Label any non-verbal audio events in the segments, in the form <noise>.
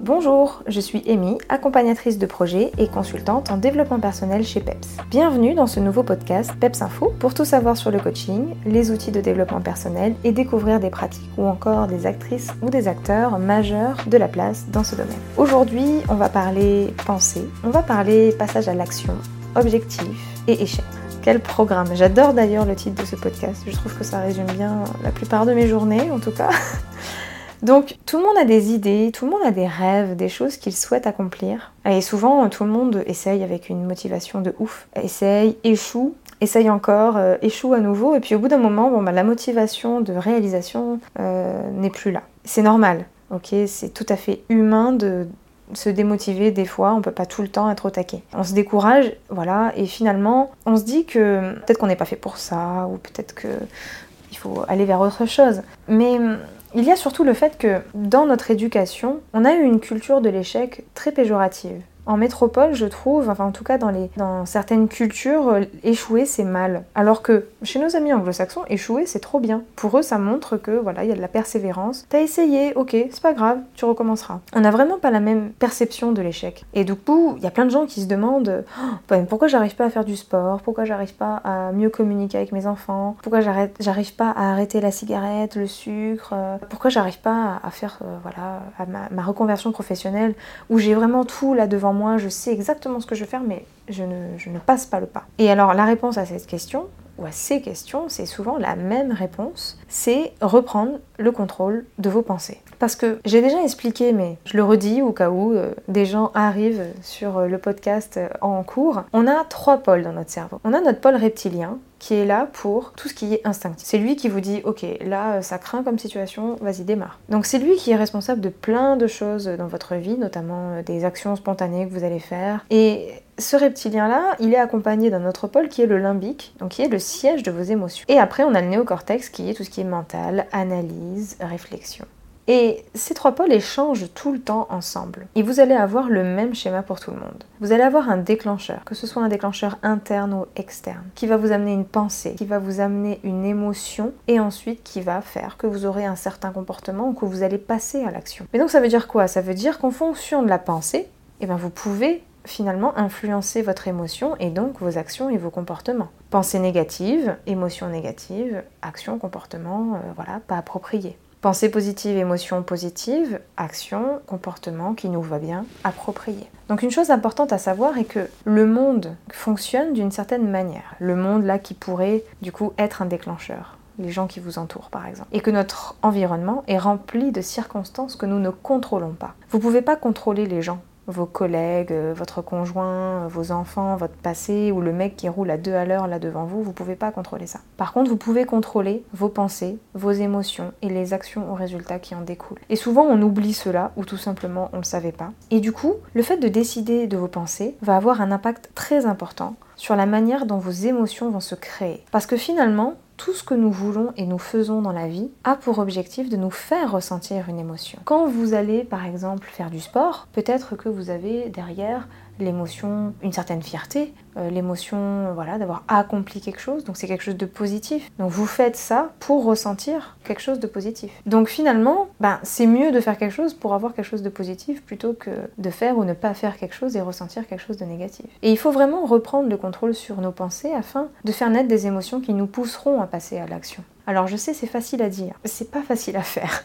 Bonjour, je suis Amy, accompagnatrice de projet et consultante en développement personnel chez PEPS. Bienvenue dans ce nouveau podcast PEPS Info pour tout savoir sur le coaching, les outils de développement personnel et découvrir des pratiques ou encore des actrices ou des acteurs majeurs de la place dans ce domaine. Aujourd'hui, on va parler pensée, on va parler passage à l'action, objectif et échec. Quel programme J'adore d'ailleurs le titre de ce podcast, je trouve que ça résume bien la plupart de mes journées en tout cas. <laughs> Donc tout le monde a des idées, tout le monde a des rêves, des choses qu'il souhaite accomplir. Et souvent tout le monde essaye avec une motivation de ouf. Essaye, échoue, essaye encore, euh, échoue à nouveau. Et puis au bout d'un moment, bon, bah, la motivation de réalisation euh, n'est plus là. C'est normal, ok? C'est tout à fait humain de se démotiver des fois, on peut pas tout le temps être au taquet. On se décourage, voilà, et finalement, on se dit que peut-être qu'on n'est pas fait pour ça, ou peut-être que il faut aller vers autre chose. Mais il y a surtout le fait que dans notre éducation, on a eu une culture de l'échec très péjorative. En métropole, je trouve, enfin en tout cas dans, les, dans certaines cultures, euh, échouer c'est mal. Alors que chez nos amis anglo-saxons, échouer c'est trop bien. Pour eux, ça montre que voilà, il y a de la persévérance. T'as essayé, ok, c'est pas grave, tu recommenceras. On n'a vraiment pas la même perception de l'échec. Et du coup, il y a plein de gens qui se demandent oh, pourquoi j'arrive pas à faire du sport, pourquoi j'arrive pas à mieux communiquer avec mes enfants, pourquoi j'arrive pas à arrêter la cigarette, le sucre, pourquoi j'arrive pas à faire euh, voilà ma, ma reconversion professionnelle où j'ai vraiment tout là devant moi moi, je sais exactement ce que je veux faire, mais je ne, je ne passe pas le pas. Et alors la réponse à cette question, ou à ces questions, c'est souvent la même réponse, c'est reprendre le contrôle de vos pensées. Parce que j'ai déjà expliqué, mais je le redis au cas où euh, des gens arrivent sur euh, le podcast euh, en cours, on a trois pôles dans notre cerveau. On a notre pôle reptilien, qui est là pour tout ce qui est instinctif. C'est lui qui vous dit ok là ça craint comme situation, vas-y démarre. Donc c'est lui qui est responsable de plein de choses dans votre vie, notamment des actions spontanées que vous allez faire. Et ce reptilien-là, il est accompagné d'un autre pôle qui est le limbique, donc qui est le siège de vos émotions. Et après, on a le néocortex qui est tout ce qui est mental, analyse, réflexion. Et ces trois pôles échangent tout le temps ensemble. Et vous allez avoir le même schéma pour tout le monde. Vous allez avoir un déclencheur, que ce soit un déclencheur interne ou externe, qui va vous amener une pensée, qui va vous amener une émotion, et ensuite qui va faire que vous aurez un certain comportement ou que vous allez passer à l'action. Mais donc ça veut dire quoi? Ça veut dire qu'en fonction de la pensée, eh bien vous pouvez finalement influencer votre émotion et donc vos actions et vos comportements. Pensée négative, émotion négative, action, comportement, euh, voilà, pas approprié. Pensée positive, émotion positive, action, comportement qui nous va bien, approprié. Donc une chose importante à savoir est que le monde fonctionne d'une certaine manière. Le monde là qui pourrait du coup être un déclencheur les gens qui vous entourent par exemple. Et que notre environnement est rempli de circonstances que nous ne contrôlons pas. Vous ne pouvez pas contrôler les gens vos collègues, euh, votre conjoint, euh, vos enfants, votre passé ou le mec qui roule à deux à l'heure là devant vous, vous pouvez pas contrôler ça. Par contre, vous pouvez contrôler vos pensées, vos émotions et les actions ou résultats qui en découlent. Et souvent, on oublie cela ou tout simplement on le savait pas. Et du coup, le fait de décider de vos pensées va avoir un impact très important sur la manière dont vos émotions vont se créer. Parce que finalement, tout ce que nous voulons et nous faisons dans la vie a pour objectif de nous faire ressentir une émotion. Quand vous allez par exemple faire du sport, peut-être que vous avez derrière l'émotion, une certaine fierté, euh, l'émotion voilà, d'avoir accompli quelque chose, donc c'est quelque chose de positif. Donc vous faites ça pour ressentir quelque chose de positif. Donc finalement, ben, c'est mieux de faire quelque chose pour avoir quelque chose de positif plutôt que de faire ou ne pas faire quelque chose et ressentir quelque chose de négatif. Et il faut vraiment reprendre le contrôle sur nos pensées afin de faire naître des émotions qui nous pousseront à passer à l'action. Alors je sais, c'est facile à dire, c'est pas facile à faire.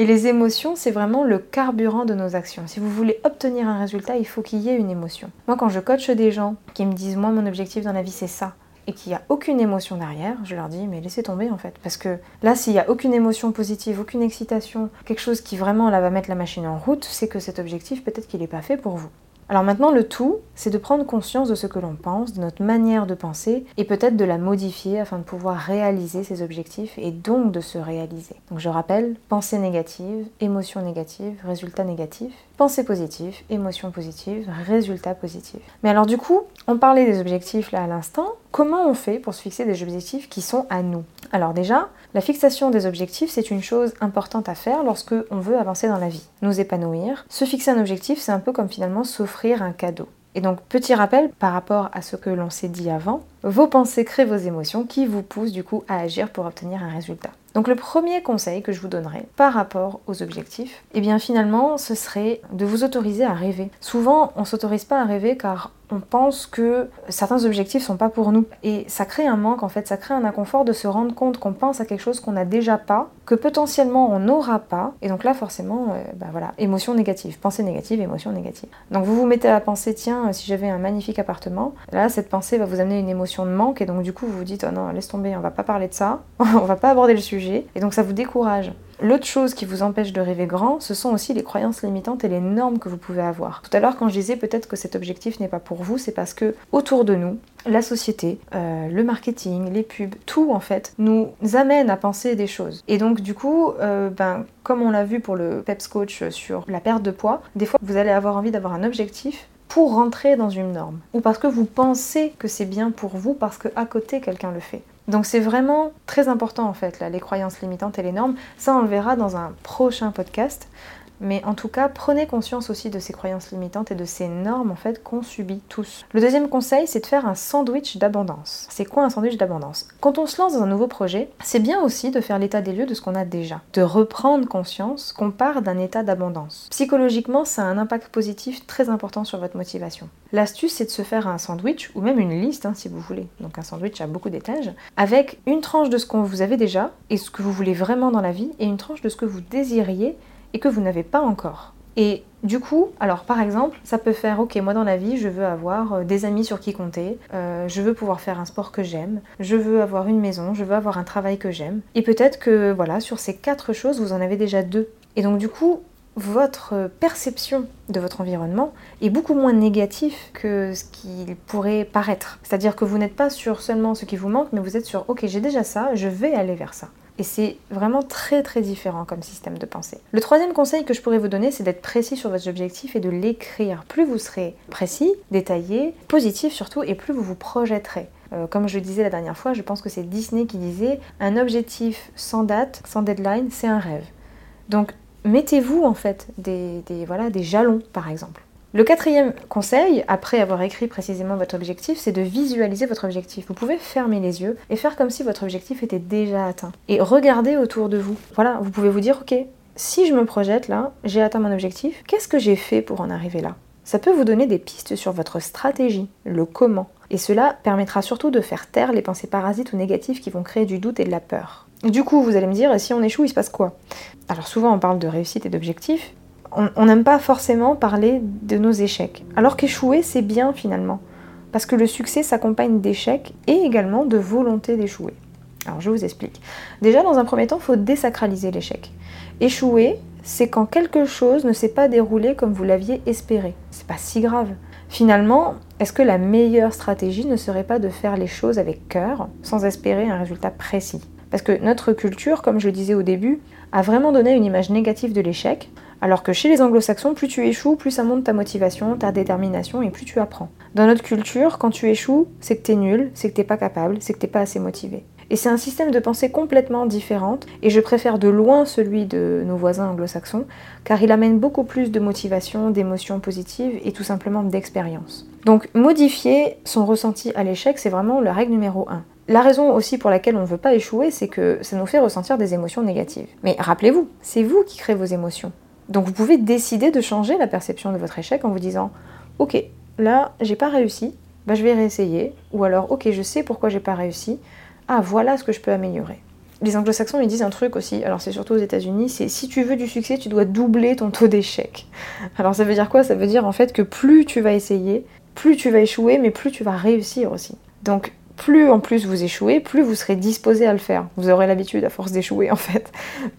Et les émotions, c'est vraiment le carburant de nos actions. Si vous voulez obtenir un résultat, il faut qu'il y ait une émotion. Moi, quand je coach des gens qui me disent, moi, mon objectif dans la vie, c'est ça, et qu'il n'y a aucune émotion derrière, je leur dis, mais laissez tomber en fait. Parce que là, s'il n'y a aucune émotion positive, aucune excitation, quelque chose qui vraiment là va mettre la machine en route, c'est que cet objectif, peut-être qu'il n'est pas fait pour vous. Alors maintenant, le tout, c'est de prendre conscience de ce que l'on pense, de notre manière de penser, et peut-être de la modifier afin de pouvoir réaliser ses objectifs et donc de se réaliser. Donc je rappelle, pensée négative, émotion négative, résultat négatif. Pensée positive, émotion positive, résultat positif. Mais alors du coup, on parlait des objectifs là à l'instant. Comment on fait pour se fixer des objectifs qui sont à nous? Alors déjà, la fixation des objectifs, c'est une chose importante à faire lorsque on veut avancer dans la vie, nous épanouir. Se fixer un objectif, c'est un peu comme finalement s'offrir un cadeau. Et donc, petit rappel par rapport à ce que l'on s'est dit avant, vos pensées créent vos émotions qui vous poussent du coup à agir pour obtenir un résultat. Donc le premier conseil que je vous donnerai par rapport aux objectifs, eh bien finalement ce serait de vous autoriser à rêver. Souvent on s'autorise pas à rêver car on pense que certains objectifs sont pas pour nous et ça crée un manque en fait, ça crée un inconfort de se rendre compte qu'on pense à quelque chose qu'on n'a déjà pas, que potentiellement on n'aura pas et donc là forcément euh, bah voilà, émotion négative, pensée négative, émotion négative. Donc vous vous mettez à penser tiens si j'avais un magnifique appartement, là cette pensée va vous amener une de manque et donc du coup vous vous dites oh non laisse tomber, on va pas parler de ça, <laughs> on va pas aborder le sujet et donc ça vous décourage. L'autre chose qui vous empêche de rêver grand, ce sont aussi les croyances limitantes et les normes que vous pouvez avoir. Tout à l'heure, quand je disais peut-être que cet objectif n'est pas pour vous, c'est parce que autour de nous, la société, euh, le marketing, les pubs, tout en fait, nous amène à penser des choses. Et donc du coup, euh, ben, comme on l'a vu pour le PEPS Coach sur la perte de poids, des fois vous allez avoir envie d'avoir un objectif pour rentrer dans une norme ou parce que vous pensez que c'est bien pour vous parce que à côté quelqu'un le fait. Donc c'est vraiment très important en fait, là, les croyances limitantes et les normes. Ça, on le verra dans un prochain podcast. Mais en tout cas, prenez conscience aussi de ces croyances limitantes et de ces normes en fait qu'on subit tous. Le deuxième conseil, c'est de faire un sandwich d'abondance. C'est quoi un sandwich d'abondance? Quand on se lance dans un nouveau projet, c'est bien aussi de faire l'état des lieux de ce qu'on a déjà, de reprendre conscience qu'on part d'un état d'abondance. Psychologiquement, ça a un impact positif très important sur votre motivation. L'astuce, c'est de se faire un sandwich ou même une liste hein, si vous voulez. Donc un sandwich à beaucoup d'étages avec une tranche de ce qu'on vous avez déjà et ce que vous voulez vraiment dans la vie et une tranche de ce que vous désiriez et que vous n'avez pas encore. Et du coup, alors par exemple, ça peut faire, ok, moi dans la vie, je veux avoir euh, des amis sur qui compter, euh, je veux pouvoir faire un sport que j'aime, je veux avoir une maison, je veux avoir un travail que j'aime. Et peut-être que, voilà, sur ces quatre choses, vous en avez déjà deux. Et donc du coup, votre perception de votre environnement est beaucoup moins négatif que ce qu'il pourrait paraître. C'est-à-dire que vous n'êtes pas sur seulement ce qui vous manque, mais vous êtes sur, ok, j'ai déjà ça, je vais aller vers ça. Et c'est vraiment très très différent comme système de pensée. Le troisième conseil que je pourrais vous donner, c'est d'être précis sur votre objectif et de l'écrire. Plus vous serez précis, détaillé, positif surtout, et plus vous vous projetterez. Euh, comme je le disais la dernière fois, je pense que c'est Disney qui disait un objectif sans date, sans deadline, c'est un rêve. Donc mettez-vous en fait des, voilà, des jalons par exemple. Le quatrième conseil, après avoir écrit précisément votre objectif, c'est de visualiser votre objectif. Vous pouvez fermer les yeux et faire comme si votre objectif était déjà atteint. Et regarder autour de vous. Voilà, vous pouvez vous dire, ok, si je me projette là, j'ai atteint mon objectif, qu'est-ce que j'ai fait pour en arriver là? Ça peut vous donner des pistes sur votre stratégie, le comment. Et cela permettra surtout de faire taire les pensées parasites ou négatives qui vont créer du doute et de la peur. Du coup, vous allez me dire, si on échoue, il se passe quoi? Alors souvent on parle de réussite et d'objectif, on n'aime pas forcément parler de nos échecs. Alors qu'échouer, c'est bien finalement. Parce que le succès s'accompagne d'échecs et également de volonté d'échouer. Alors je vous explique. Déjà, dans un premier temps, il faut désacraliser l'échec. Échouer, c'est quand quelque chose ne s'est pas déroulé comme vous l'aviez espéré. C'est pas si grave. Finalement, est-ce que la meilleure stratégie ne serait pas de faire les choses avec cœur, sans espérer un résultat précis? Parce que notre culture, comme je le disais au début, a vraiment donné une image négative de l'échec, alors que chez les anglo-saxons, plus tu échoues, plus ça monte ta motivation, ta détermination et plus tu apprends. Dans notre culture, quand tu échoues, c'est que t'es nul, c'est que t'es pas capable, c'est que t'es pas assez motivé. Et c'est un système de pensée complètement différent, et je préfère de loin celui de nos voisins anglo-saxons, car il amène beaucoup plus de motivation, d'émotions positives et tout simplement d'expérience. Donc modifier son ressenti à l'échec, c'est vraiment la règle numéro 1. La raison aussi pour laquelle on ne veut pas échouer, c'est que ça nous fait ressentir des émotions négatives. Mais rappelez-vous, c'est vous qui créez vos émotions. Donc vous pouvez décider de changer la perception de votre échec en vous disant Ok, là, j'ai pas réussi, bah, je vais réessayer. Ou alors, ok, je sais pourquoi j'ai pas réussi. Ah, voilà ce que je peux améliorer. Les anglo-saxons, ils disent un truc aussi, alors c'est surtout aux États-Unis, c'est si tu veux du succès, tu dois doubler ton taux d'échec. <laughs> Alors ça veut dire quoi? Ça veut dire en fait que plus tu vas essayer, plus tu vas échouer, mais plus tu vas réussir aussi. Donc plus en plus vous échouez, plus vous serez disposé à le faire. Vous aurez l'habitude à force d'échouer <laughs> en fait.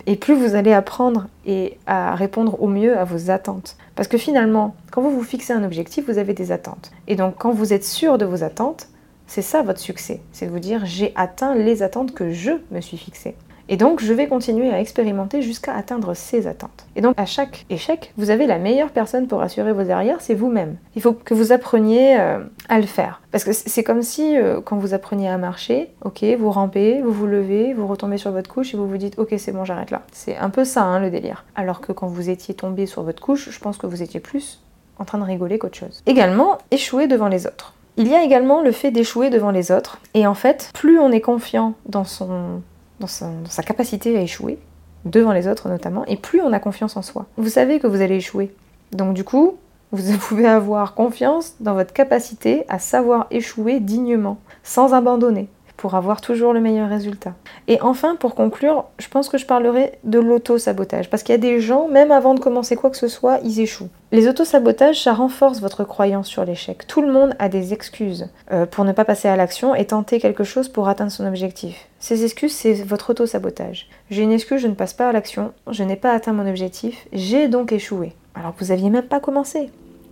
Et plus vous allez apprendre et à répondre au mieux à vos attentes. Parce que finalement, quand vous vous fixez un objectif, vous avez des attentes. Et donc quand vous êtes sûr de vos attentes, c'est ça votre succès. C'est de vous dire j'ai atteint les attentes que je me suis fixées. Et donc, je vais continuer à expérimenter jusqu'à atteindre ces attentes. Et donc, à chaque échec, vous avez la meilleure personne pour assurer vos arrières, c'est vous-même. Il faut que vous appreniez euh, à le faire. Parce que c'est comme si, euh, quand vous appreniez à marcher, ok, vous rampez, vous vous levez, vous retombez sur votre couche et vous vous dites, ok, c'est bon, j'arrête là. C'est un peu ça, hein, le délire. Alors que quand vous étiez tombé sur votre couche, je pense que vous étiez plus en train de rigoler qu'autre chose. Également, échouer devant les autres Il y a également le fait d'échouer devant les autres. Et en fait, plus on est confiant dans, son, dans, sa capacité à échouer, devant les autres notamment, et plus on a confiance en soi. Vous savez que vous allez échouer. Donc du coup, vous <laughs> pouvez avoir confiance dans votre capacité à savoir échouer dignement, sans abandonner pour avoir toujours le meilleur résultat. Et enfin, pour conclure, je pense que je parlerai de l'auto-sabotage, parce qu'il y a des gens, même avant de commencer quoi que ce soit, ils échouent. Les auto-sabotages, ça renforce votre croyance sur l'échec. Tout le monde a des excuses euh, pour ne pas passer à l'action et tenter quelque chose pour atteindre son objectif. Ces excuses, c'est votre auto-sabotage. J'ai une excuse, je ne passe pas à l'action, je n'ai pas atteint mon objectif, j'ai donc échoué. Alors que vous aviez même pas commencé.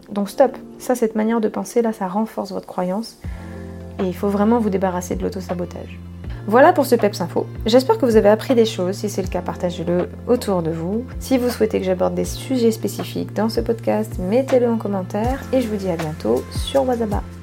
Donc stop. Ça, cette manière de penser là, ça renforce votre croyance et il faut vraiment vous débarrasser de l'auto-sabotage. Voilà pour ce PEPS Info. J'espère que vous avez appris des choses. Si c'est le cas, partagez-le autour de vous. Si vous souhaitez que j'aborde des sujets spécifiques dans ce podcast, mettez-le en commentaire. Et je vous dis à bientôt sur WhatsApp.